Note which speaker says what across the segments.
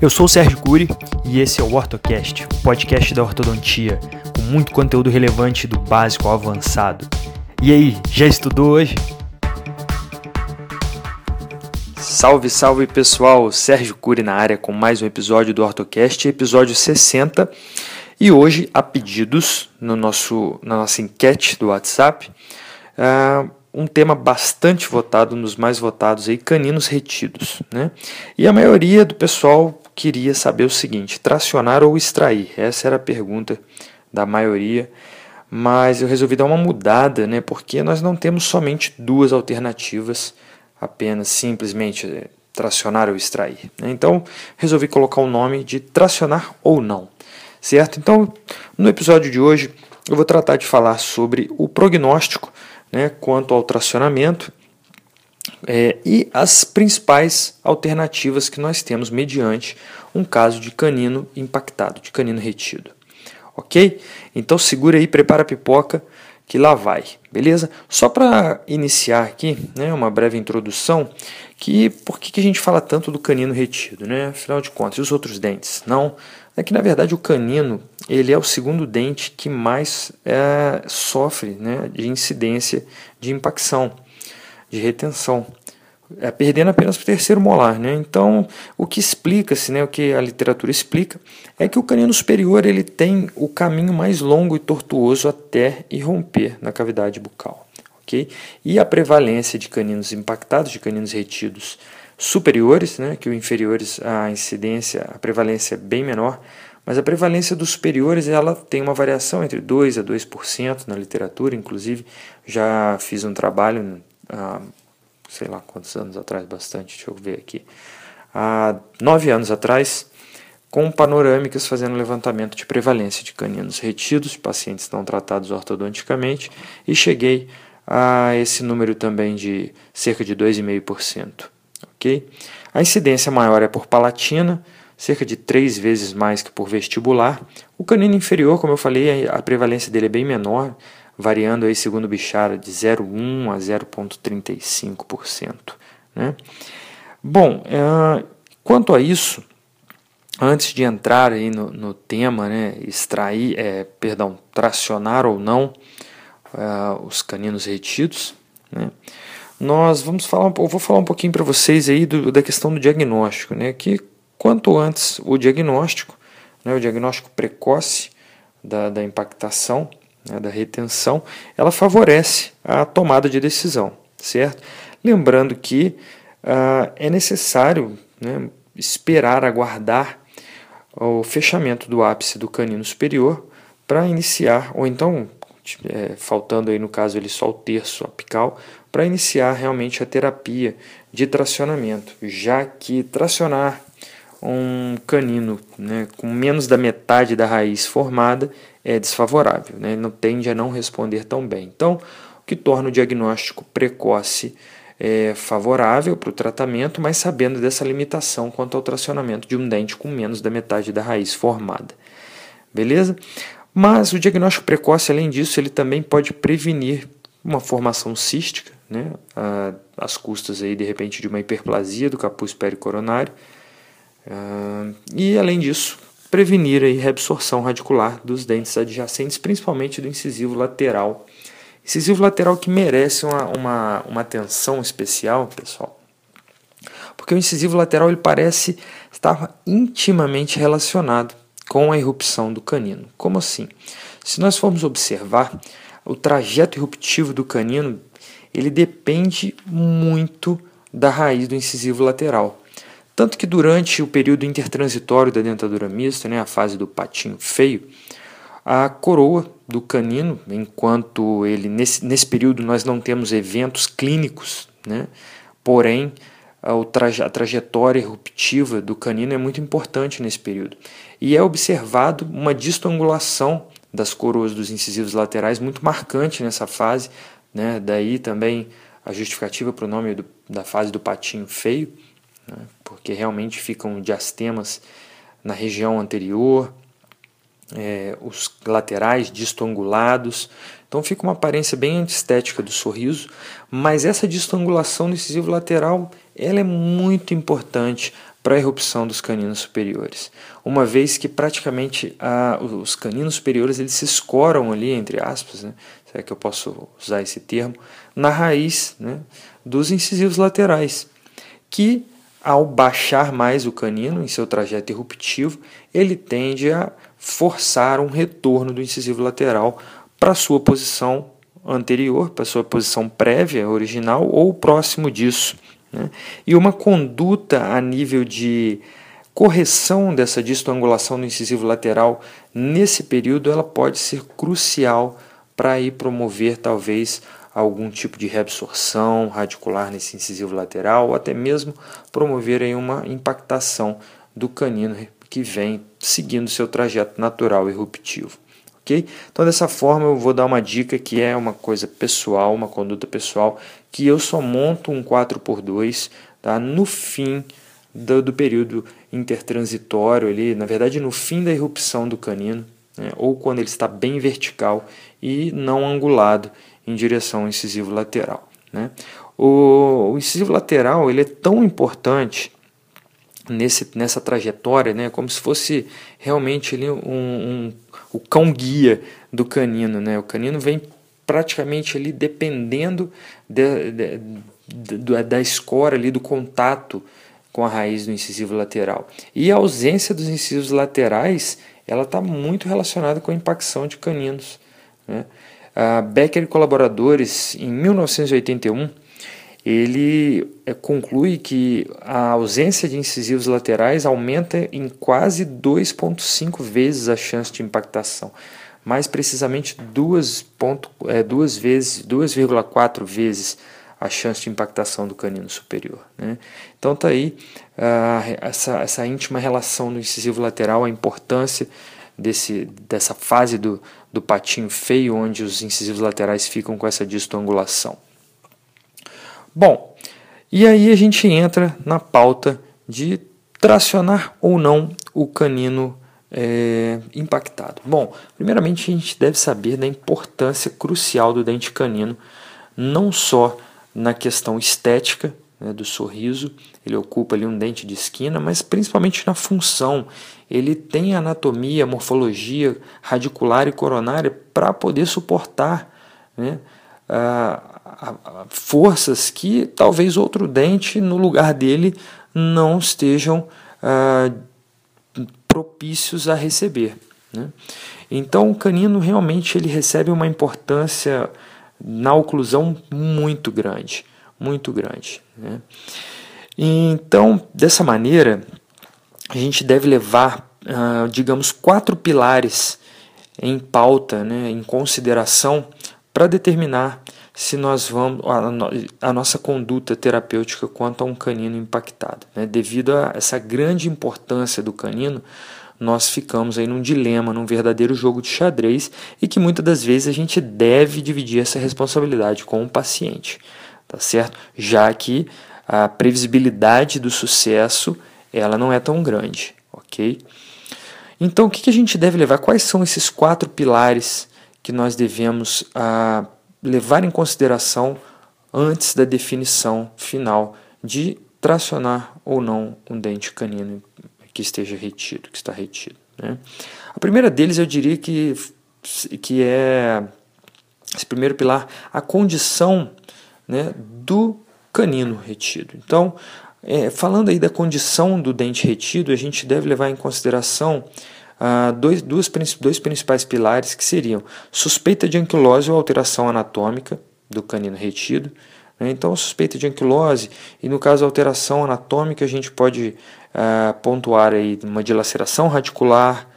Speaker 1: Eu sou o Sérgio Cury e esse é o OrtoCast, o podcast da ortodontia, com muito conteúdo relevante do básico ao avançado. E aí, já estudou hoje? Salve, salve pessoal! Sérgio Cury na área com mais um episódio do OrtoCast, episódio 60. E hoje, a pedidos no nosso, na nossa enquete do WhatsApp, uh, um tema bastante votado, nos mais votados aí, caninos retidos. Né? E a maioria do pessoal queria saber o seguinte: tracionar ou extrair? Essa era a pergunta da maioria. Mas eu resolvi dar uma mudada, né? Porque nós não temos somente duas alternativas, apenas simplesmente é, tracionar ou extrair. Né? Então resolvi colocar o nome de tracionar ou não, certo? Então no episódio de hoje eu vou tratar de falar sobre o prognóstico né, quanto ao tracionamento é, e as principais alternativas que nós temos mediante um caso de canino impactado, de canino retido. Ok? Então segura aí, prepara a pipoca que lá vai, beleza? Só para iniciar aqui, né, uma breve introdução, que por que, que a gente fala tanto do canino retido, né? Afinal de contas, e os outros dentes? Não, é que na verdade o canino ele é o segundo dente que mais é, sofre né, de incidência de impacção, de retenção, é, perdendo apenas o terceiro molar. Né? Então, o que explica-se, né, o que a literatura explica, é que o canino superior ele tem o caminho mais longo e tortuoso até irromper na cavidade bucal. Okay? E a prevalência de caninos impactados, de caninos retidos superiores, né, que os inferiores a incidência, a prevalência é bem menor, mas a prevalência dos superiores ela tem uma variação entre 2 a 2% na literatura, inclusive já fiz um trabalho há sei lá quantos anos atrás, bastante, deixa eu ver aqui, há nove anos atrás, com panorâmicas fazendo levantamento de prevalência de caninos retidos, pacientes não tratados ortodonticamente, e cheguei a esse número também de cerca de 2,5%. ok? A incidência maior é por palatina, cerca de três vezes mais que por vestibular. O canino inferior, como eu falei, a prevalência dele é bem menor, variando aí segundo o Bichara de 0,1 a 0,35%. Né? Bom, é, quanto a isso, antes de entrar aí no, no tema, né, extrair, é, perdão, tracionar ou não é, os caninos retidos, né, nós vamos falar, eu vou falar um pouquinho para vocês aí do, da questão do diagnóstico, né, que quanto antes o diagnóstico, né, o diagnóstico precoce da, da impactação, né, da retenção, ela favorece a tomada de decisão, certo? Lembrando que uh, é necessário né, esperar, aguardar o fechamento do ápice do canino superior para iniciar, ou então, é, faltando aí no caso ele só o terço apical, para iniciar realmente a terapia de tracionamento, já que tracionar um canino né, com menos da metade da raiz formada é desfavorável, né, ele não tende a não responder tão bem. Então, o que torna o diagnóstico precoce é, favorável para o tratamento, mas sabendo dessa limitação quanto ao tracionamento de um dente com menos da metade da raiz formada. Beleza? Mas o diagnóstico precoce, além disso, ele também pode prevenir uma formação cística, né, às custas aí, de repente de uma hiperplasia do capuz pericoronário, Uh, e, além disso, prevenir a reabsorção radicular dos dentes adjacentes, principalmente do incisivo lateral. Incisivo lateral que merece uma, uma, uma atenção especial, pessoal, porque o incisivo lateral ele parece estar intimamente relacionado com a erupção do canino. Como assim? Se nós formos observar, o trajeto eruptivo do canino ele depende muito da raiz do incisivo lateral. Tanto que durante o período intertransitório da dentadura mista, né, a fase do patinho feio, a coroa do canino, enquanto ele nesse, nesse período nós não temos eventos clínicos, né, porém a, a trajetória eruptiva do canino é muito importante nesse período. E é observado uma distoangulação das coroas dos incisivos laterais muito marcante nessa fase, né, daí também a justificativa para o nome do, da fase do patinho feio né, porque realmente ficam diastemas na região anterior, é, os laterais distangulados. Então fica uma aparência bem antiestética do sorriso, mas essa distangulação do incisivo lateral ela é muito importante para a erupção dos caninos superiores, uma vez que praticamente a, os caninos superiores eles se escoram ali, entre aspas, né, será que eu posso usar esse termo, na raiz né, dos incisivos laterais, que ao baixar mais o canino em seu trajeto eruptivo, ele tende a forçar um retorno do incisivo lateral para sua posição anterior, para sua posição prévia, original ou próximo disso. Né? E uma conduta a nível de correção dessa distoangulação do incisivo lateral nesse período ela pode ser crucial para ir promover talvez algum tipo de reabsorção radicular nesse incisivo lateral ou até mesmo promover aí uma impactação do canino que vem seguindo seu trajeto natural eruptivo. ok? Então, dessa forma, eu vou dar uma dica que é uma coisa pessoal, uma conduta pessoal, que eu só monto um 4x2 tá? no fim do, do período intertransitório, ali, na verdade, no fim da erupção do canino, né? ou quando ele está bem vertical e não angulado em direção ao incisivo lateral. Né? O, o incisivo lateral ele é tão importante nesse, nessa trajetória, né, como se fosse realmente ali um, um, o cão guia do canino. Né? O canino vem praticamente ali dependendo de, de, de, da escora ali, do contato com a raiz do incisivo lateral. E a ausência dos incisivos laterais ela está muito relacionada com a impacção de caninos. Né? A Becker e colaboradores, em 1981, ele é, conclui que a ausência de incisivos laterais aumenta em quase 2,5 vezes a chance de impactação. Mais precisamente, 2,4 é, duas vezes, 2,4 vezes a chance de impactação do canino superior. Né? Então está aí uh, essa, essa íntima relação do incisivo lateral, a importância desse, dessa fase do, do patinho feio, onde os incisivos laterais ficam com essa distoangulação. Bom, e aí a gente entra na pauta de tracionar ou não o canino é, impactado. Bom, primeiramente a gente deve saber da importância crucial do dente canino, não só na questão estética né, do sorriso, ele ocupa ali um dente de esquina, mas principalmente na função. Ele tem anatomia, morfologia radicular e coronária para poder suportar né, forças que talvez outro dente no lugar dele não estejam propícios a receber. Né? Então o canino realmente ele recebe uma importância na oclusão muito grande, muito grande. Né? Então dessa maneira a gente deve levar, ah, digamos, quatro pilares em pauta, né, em consideração para determinar se nós vamos a, a, nossa conduta terapêutica quanto a um canino impactado. Né? Devido a essa grande importância do canino, nós ficamos aí num dilema, num verdadeiro jogo de xadrez e que muitas das vezes a gente deve dividir essa responsabilidade com o paciente, tá certo? Já que a previsibilidade do sucesso ela não é tão grande, ok? Então, o que, a gente deve levar? Quais são esses quatro pilares que nós devemos ah, levar em consideração antes da definição final de tracionar ou não um dente canino que esteja retido, que está retido. Né? A primeira deles eu diria que, que é esse primeiro pilar, a condição né, do canino retido. Então, é, falando aí da condição do dente retido, a gente deve levar em consideração ah, dois, duas, dois principais pilares que seriam suspeita de anquilose ou alteração anatômica do canino retido. Né? Então, suspeita de anquilose e, no caso, alteração anatômica, a gente pode ah, pontuar aí uma dilaceração radicular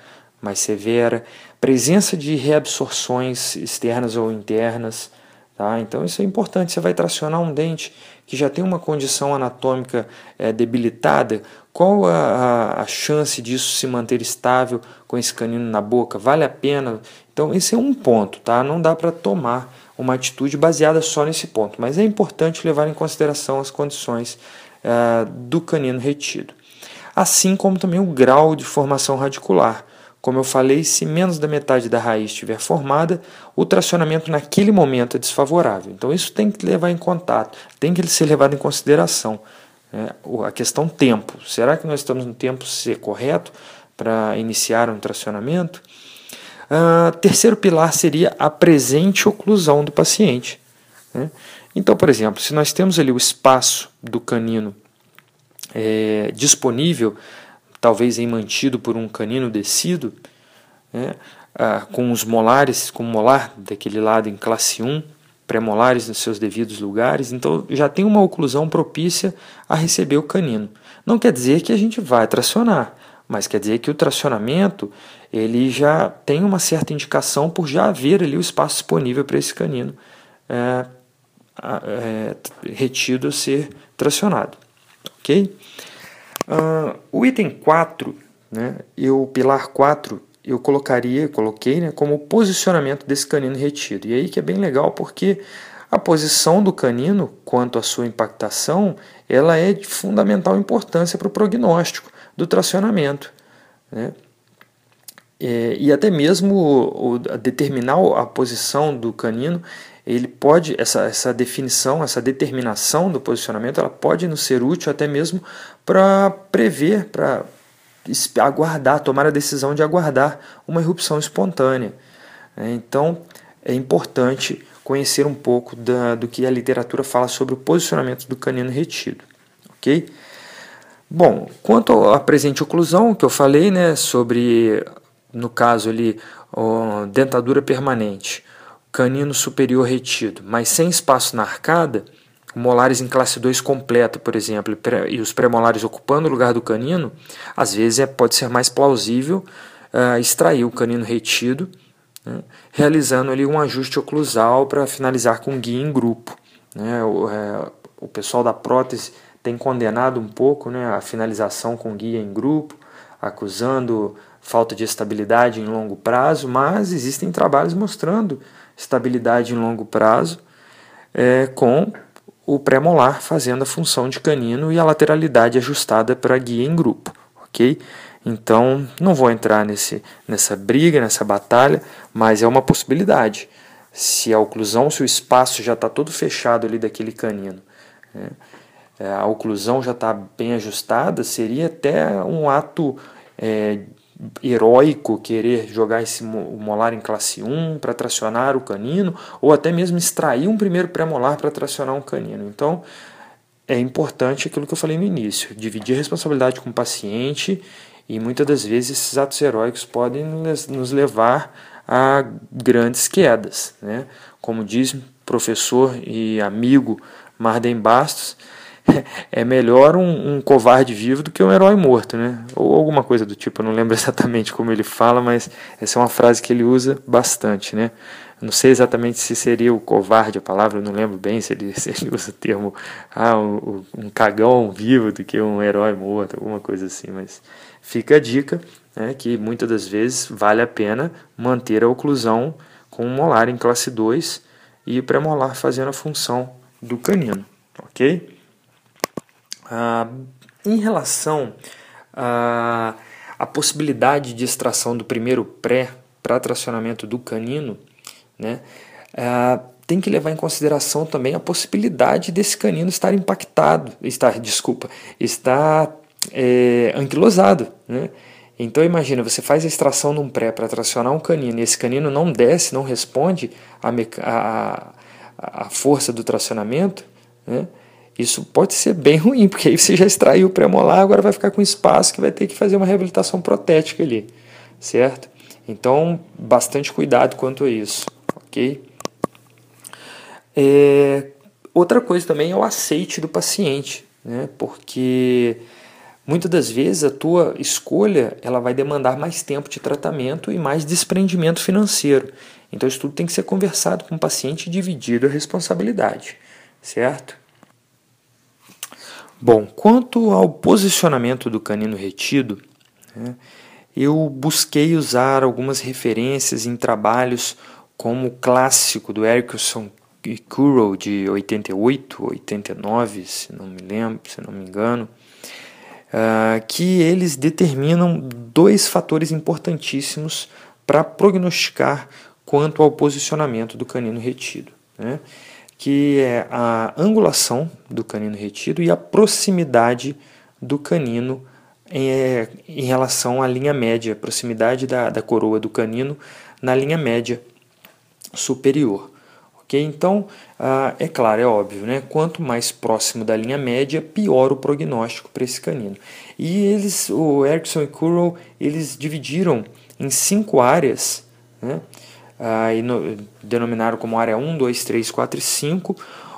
Speaker 1: mais severa, presença de reabsorções externas ou internas, Tá? Então isso é importante. Você vai tracionar um dente que já tem uma condição anatômica é, debilitada. Qual a, a, chance disso se manter estável com esse canino na boca? Vale a pena? Então esse é um ponto. Tá? Não dá para tomar uma atitude baseada só nesse ponto, mas é importante levar em consideração as condições é, do canino retido. Assim como também o grau de formação radicular como eu falei, se menos da metade da raiz estiver formada, o tracionamento naquele momento é desfavorável. Então isso tem que levar em contato, tem que ser levado em consideração. Né? A questão tempo. Será que nós estamos no tempo ser correto para iniciar um tracionamento? Uh, terceiro pilar seria a presente oclusão do paciente. Né? Então, por exemplo, se nós temos ali o espaço do canino é, disponível talvez em mantido por um canino descido, né, ah, com os molares, com o molar daquele lado em classe 1, pré-molares nos seus devidos lugares, então já tem uma oclusão propícia a receber o canino. Não quer dizer que a gente vai tracionar, mas quer dizer que o tracionamento ele já tem uma certa indicação por já haver ali o espaço disponível para esse canino é, é, retido a ser tracionado. Ok? Uh, o item 4, né, o pilar 4, eu colocaria, coloquei né, como posicionamento desse canino retido. E aí que é bem legal porque a posição do canino quanto à sua impactação, ela é de fundamental importância para o prognóstico do tracionamento. Né? É, e até mesmo o, o, determinar a posição do canino ele pode essa, essa definição, essa determinação do posicionamento, ela pode nos ser útil até mesmo para prever, para aguardar, tomar a decisão de aguardar uma erupção espontânea. É, então é importante conhecer um pouco da, do que a literatura fala sobre o posicionamento do canino retido, ok? Bom, quanto à presente oclusão que eu falei, né, sobre no caso ali, dentadura permanente, canino superior retido, mas sem espaço na arcada, molares em classe 2 completa, por exemplo, e os pré-molares ocupando o lugar do canino, às vezes é, pode ser mais plausível uh, extrair o canino retido, né, realizando ali um ajuste oclusal para finalizar com guia em grupo. Né, o, é, o pessoal da prótese tem condenado um pouco né, a finalização com guia em grupo, acusando falta de estabilidade em longo prazo, mas existem trabalhos mostrando estabilidade em longo prazo, é, com o pré-molar fazendo a função de canino e a lateralidade ajustada para guia em grupo, ok? Então, não vou entrar nesse, nessa briga, nessa batalha, mas é uma possibilidade. Se a oclusão, se o espaço já está todo fechado ali daquele canino, né? É, a oclusão já está bem ajustada, seria até um ato é, heróico querer jogar esse molar em classe 1 para tracionar o canino, ou até mesmo extrair um primeiro pré-molar para tracionar um canino. Então, é importante aquilo que eu falei no início, dividir a responsabilidade com o paciente e muitas das vezes esses atos heróicos podem nos levar a grandes quedas. Né? Como diz professor e amigo Marden Bastos, é melhor um, um, covarde vivo do que um herói morto, né? Ou alguma coisa do tipo, eu não lembro exatamente como ele fala, mas essa é uma frase que ele usa bastante, né? não sei exatamente se seria o covarde a palavra, eu não lembro bem se ele, se ele usa o termo ah, um, um cagão vivo do que um herói morto, alguma coisa assim, mas fica a dica né, que muitas das vezes vale a pena manter a oclusão com um molar em classe 2 e o pré-molar fazendo a função do canino, ok? Ah, em relação à, à possibilidade de extração do primeiro pré para tracionamento do canino, né, ah, tem que levar em consideração também a possibilidade desse canino estar impactado, estar, desculpa, estar é, anquilosado. Né? Então imagina, você faz a extração num pré para tracionar um canino e esse canino não desce, não responde à, a força do tracionamento, né? Isso pode ser bem ruim, porque aí você já extraiu o pré-molar, agora vai ficar com espaço que vai ter que fazer uma reabilitação protética ali, certo? Então, bastante cuidado quanto a isso, ok? É, outra coisa também é o aceite do paciente, né? Porque muitas das vezes a tua escolha ela vai demandar mais tempo de tratamento e mais desprendimento financeiro. Então, isso tudo tem que ser conversado com o paciente e dividido a responsabilidade, certo? Bom, quanto ao posicionamento do canino retido, né, eu busquei usar algumas referências em trabalhos como o clássico do Erickson e Currow de 88, 89, se não me lembro, se não me engano, uh, que eles determinam dois fatores importantíssimos para prognosticar quanto ao posicionamento do canino retido, né? Que é a angulação do canino retido e a proximidade do canino em, é, em relação à linha média, proximidade da, da coroa do canino na linha média superior. Okay? Então, ah, é claro, é óbvio, né? quanto mais próximo da linha média, pior o prognóstico para esse canino. E eles, o Erickson e Currow, eles dividiram em cinco áreas, né? Ah, e no, denominaram como área 1, 2, 3, 4 e 5,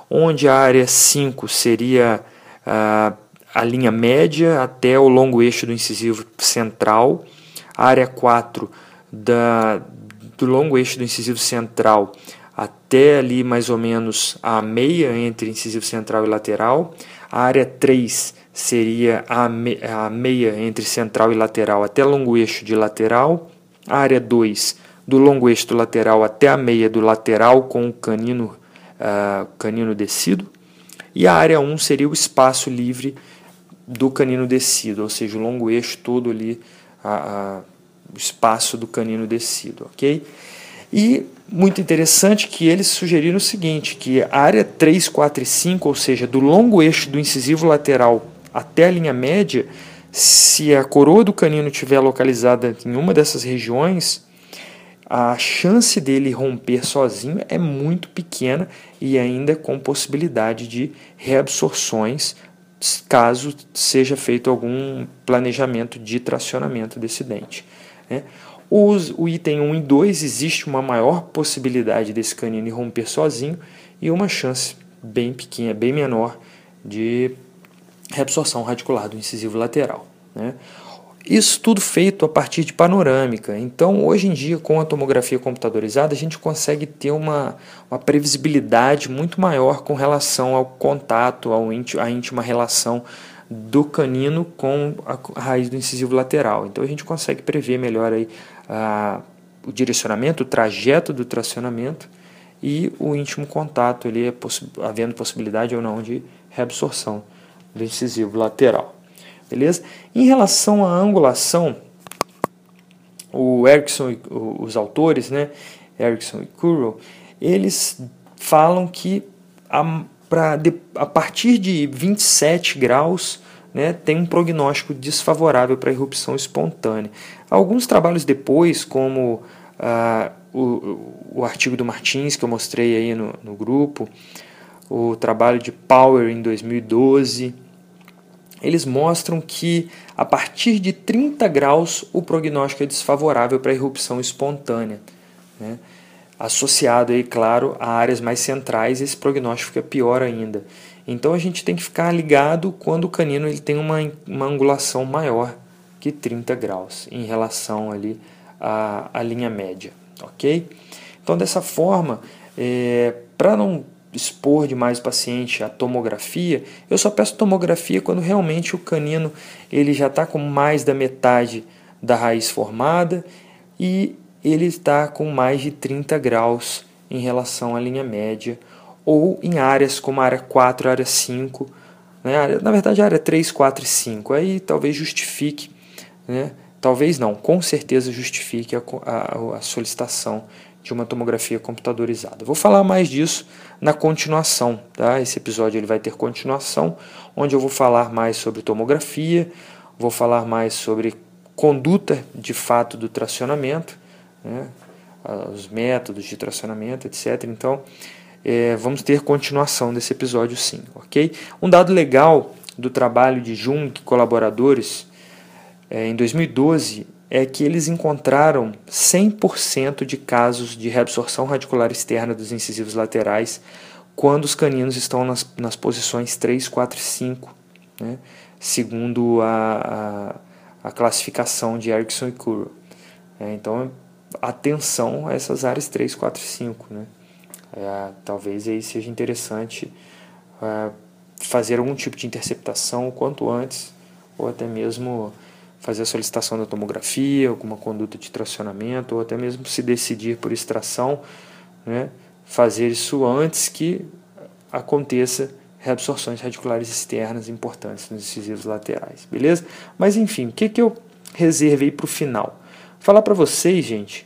Speaker 1: onde a área 5 seria ah, a linha média até o longo eixo do incisivo central, a área 4 da, do longo eixo do incisivo central até ali mais ou menos a meia entre incisivo central e lateral. A área 3 seria a, me, a meia entre central e lateral até longo eixo de lateral. A área 2 do longo eixo lateral até a meia do lateral com o canino, uh, canino descido. E a área 1 seria o espaço livre do canino descido, ou seja, o longo eixo todo ali, a, a, o espaço do canino descido, ok? E muito interessante que eles sugeriram o seguinte, que a área 3, 4 e 5, ou seja, do longo eixo do incisivo lateral até a linha média, se a coroa do canino estiver localizada em uma dessas regiões, a chance dele romper sozinho é muito pequena e ainda com possibilidade de reabsorções caso seja feito algum planejamento de tracionamento desse dente. Né? Os, o item 1 e 2 existe uma maior possibilidade desse canino romper sozinho e uma chance bem pequena, bem menor de reabsorção radicular do incisivo lateral. Né? Isso tudo feito a partir de panorâmica. Então, hoje em dia, com a tomografia computadorizada, a gente consegue ter uma, uma previsibilidade muito maior com relação ao contato, ao íntimo, à íntima relação do canino com a raiz do incisivo lateral. Então, a gente consegue prever melhor aí a, o direcionamento, o trajeto do tracionamento e o íntimo contato, ali, possi havendo possibilidade ou não de reabsorção do incisivo lateral. Beleza? Em relação à angulação, o Erickson, os autores, né, Erickson e Currow, eles falam que a, pra, de, a partir de 27 graus né, tem um prognóstico desfavorável para erupção espontânea. Alguns trabalhos depois, como ah, o, o artigo do Martins, que eu mostrei aí no, no grupo, o trabalho de Power em 2012, eles mostram que a partir de 30 graus o prognóstico é desfavorável para erupção espontânea. Né? Associado aí, claro, a áreas mais centrais, esse prognóstico fica pior ainda. Então a gente tem que ficar ligado quando o canino ele tem uma, uma angulação maior que 30 graus em relação ali à, à linha média, ok? Então dessa forma, é, para não expor demais o paciente à tomografia, eu só peço tomografia quando realmente o canino ele já está com mais da metade da raiz formada e ele está com mais de 30 graus em relação à linha média ou em áreas como a área 4, a área 5, né? na verdade a área 3, 4 e 5. Aí talvez justifique, né? talvez não, com certeza justifique a, a, a solicitação de uma tomografia computadorizada. Vou falar mais disso na continuação, tá? Esse episódio ele vai ter continuação, onde eu vou falar mais sobre tomografia, vou falar mais sobre conduta de fato do tracionamento, né? os métodos de tracionamento, etc. Então, é, vamos ter continuação desse episódio sim, ok? Um dado legal do trabalho de Jung e colaboradores é, em 2012 é que eles encontraram 100% de casos de reabsorção radicular externa dos incisivos laterais quando os caninos estão nas, nas posições 3, 4 e 5, né? segundo a, a, a, classificação de Erickson e Curro. É, então, atenção a essas áreas 3, 4 e 5. Né? É, talvez aí seja interessante é, fazer algum tipo de interceptação o quanto antes, ou até mesmo fazer a solicitação da tomografia, alguma conduta de tracionamento, ou até mesmo se decidir por extração, né, fazer isso antes que aconteça reabsorções radiculares externas importantes nos incisivos laterais, beleza? Mas enfim, o que, que eu reservei para o final? Falar para vocês, gente,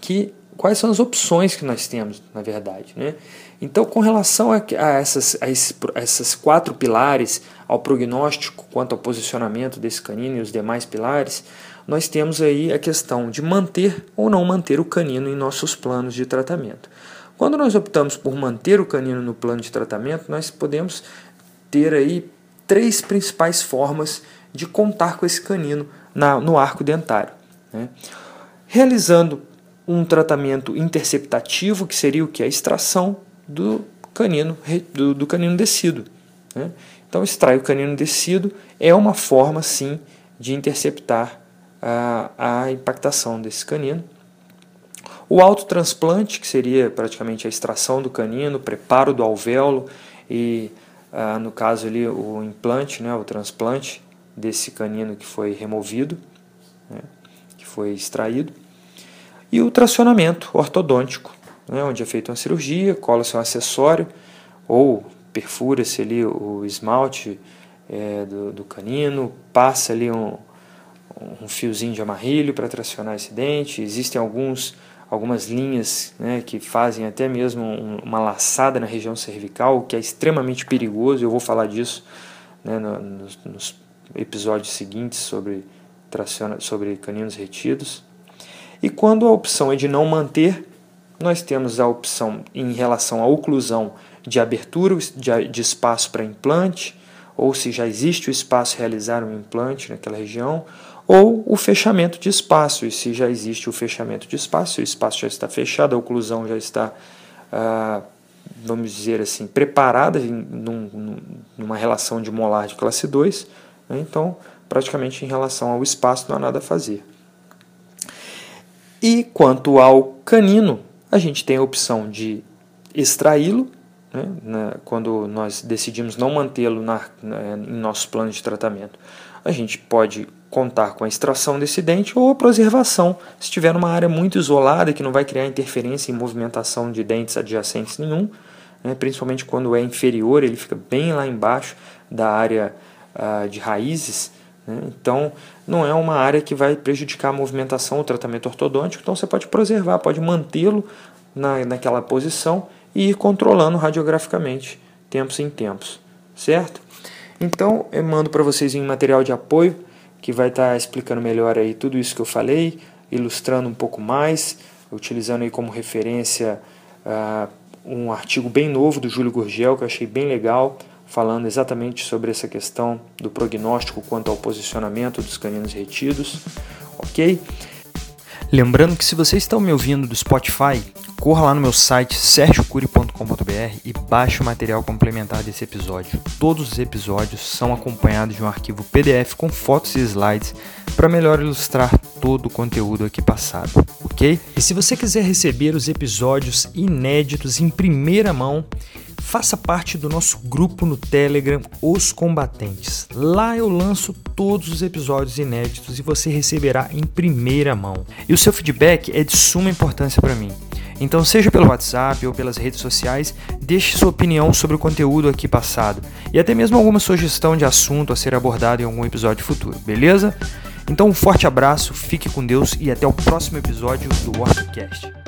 Speaker 1: que quais são as opções que nós temos, na verdade, né? Então, com relação a, a, essas, a, esse, essas quatro pilares, ao prognóstico quanto ao posicionamento desse canino e os demais pilares, nós temos aí a questão de manter ou não manter o canino em nossos planos de tratamento. Quando nós optamos por manter o canino no plano de tratamento, nós podemos ter aí três principais formas de contar com esse canino na, no arco dentário. Né? Realizando um tratamento interceptativo, que seria o que? A extração do canino, do, do canino descido. Né? Então, extrai o canino descido é uma forma, sim, de interceptar a, a impactação desse canino. O autotransplante, que seria praticamente a extração do canino, preparo do alvéolo e, ah, no caso ali, o implante, né, o transplante desse canino que foi removido, né, que foi extraído. E o tracionamento ortodôntico, né, onde é feita uma cirurgia, cola-se um acessório ou perfura-se ali o esmalte é, do, do, canino, passa ali um, um fiozinho de amarrilho para tracionar esse dente. Existem alguns, algumas linhas né, que fazem até mesmo um, uma laçada na região cervical, o que é extremamente perigoso. Eu vou falar disso né, no, nos, nos, episódios seguintes sobre, traciona, sobre caninos retidos. E quando a opção é de não manter, nós temos a opção em relação à oclusão de abertura de espaço para implante, ou se já existe o espaço realizar um implante naquela região, ou o fechamento de espaço, e se já existe o fechamento de espaço, o espaço já está fechado, a oclusão já está, ah, vamos dizer assim, preparada em num, numa relação de molar de classe 2, né? então praticamente em relação ao espaço não há nada a fazer. E quanto ao canino, a gente tem a opção de extraí-lo, né, quando nós decidimos não mantê-lo na, na, em nosso plano de tratamento. A gente pode contar com a extração desse dente ou a preservação, se estiver numa área muito isolada que não vai criar interferência em movimentação de dentes adjacentes nenhum, né, principalmente quando é inferior, ele fica bem lá embaixo da área uh, de raízes, então não é uma área que vai prejudicar a movimentação, o tratamento ortodôntico, então você pode preservar, pode mantê-lo na, naquela posição e ir controlando radiograficamente, tempos em tempos, certo? Então eu mando para vocês em material de apoio que vai estar tá explicando melhor aí tudo isso que eu falei, ilustrando um pouco mais, utilizando aí como referência uh, um artigo bem novo do Júlio Gurgel que eu achei bem legal, falando exatamente sobre essa questão do prognóstico quanto ao posicionamento dos caninos retidos, ok? Lembrando que se você está me ouvindo do Spotify, corra lá no meu site sergiocuri.com.br e baixe o material complementar desse episódio. Todos os episódios são acompanhados de um arquivo PDF com fotos e slides para melhor ilustrar todo o conteúdo aqui passado, ok? E se você quiser receber os episódios inéditos em primeira mão, faça parte do nosso grupo no Telegram Os Combatentes. Lá eu lanço todos os episódios inéditos e você receberá em primeira mão. E o seu feedback é de suma importância para mim. Então, seja pelo WhatsApp ou pelas redes sociais, deixe sua opinião sobre o conteúdo aqui passado e até mesmo alguma sugestão de assunto a ser abordado em algum episódio futuro, beleza? Então, um forte abraço, fique com Deus e até o próximo episódio do WordCast.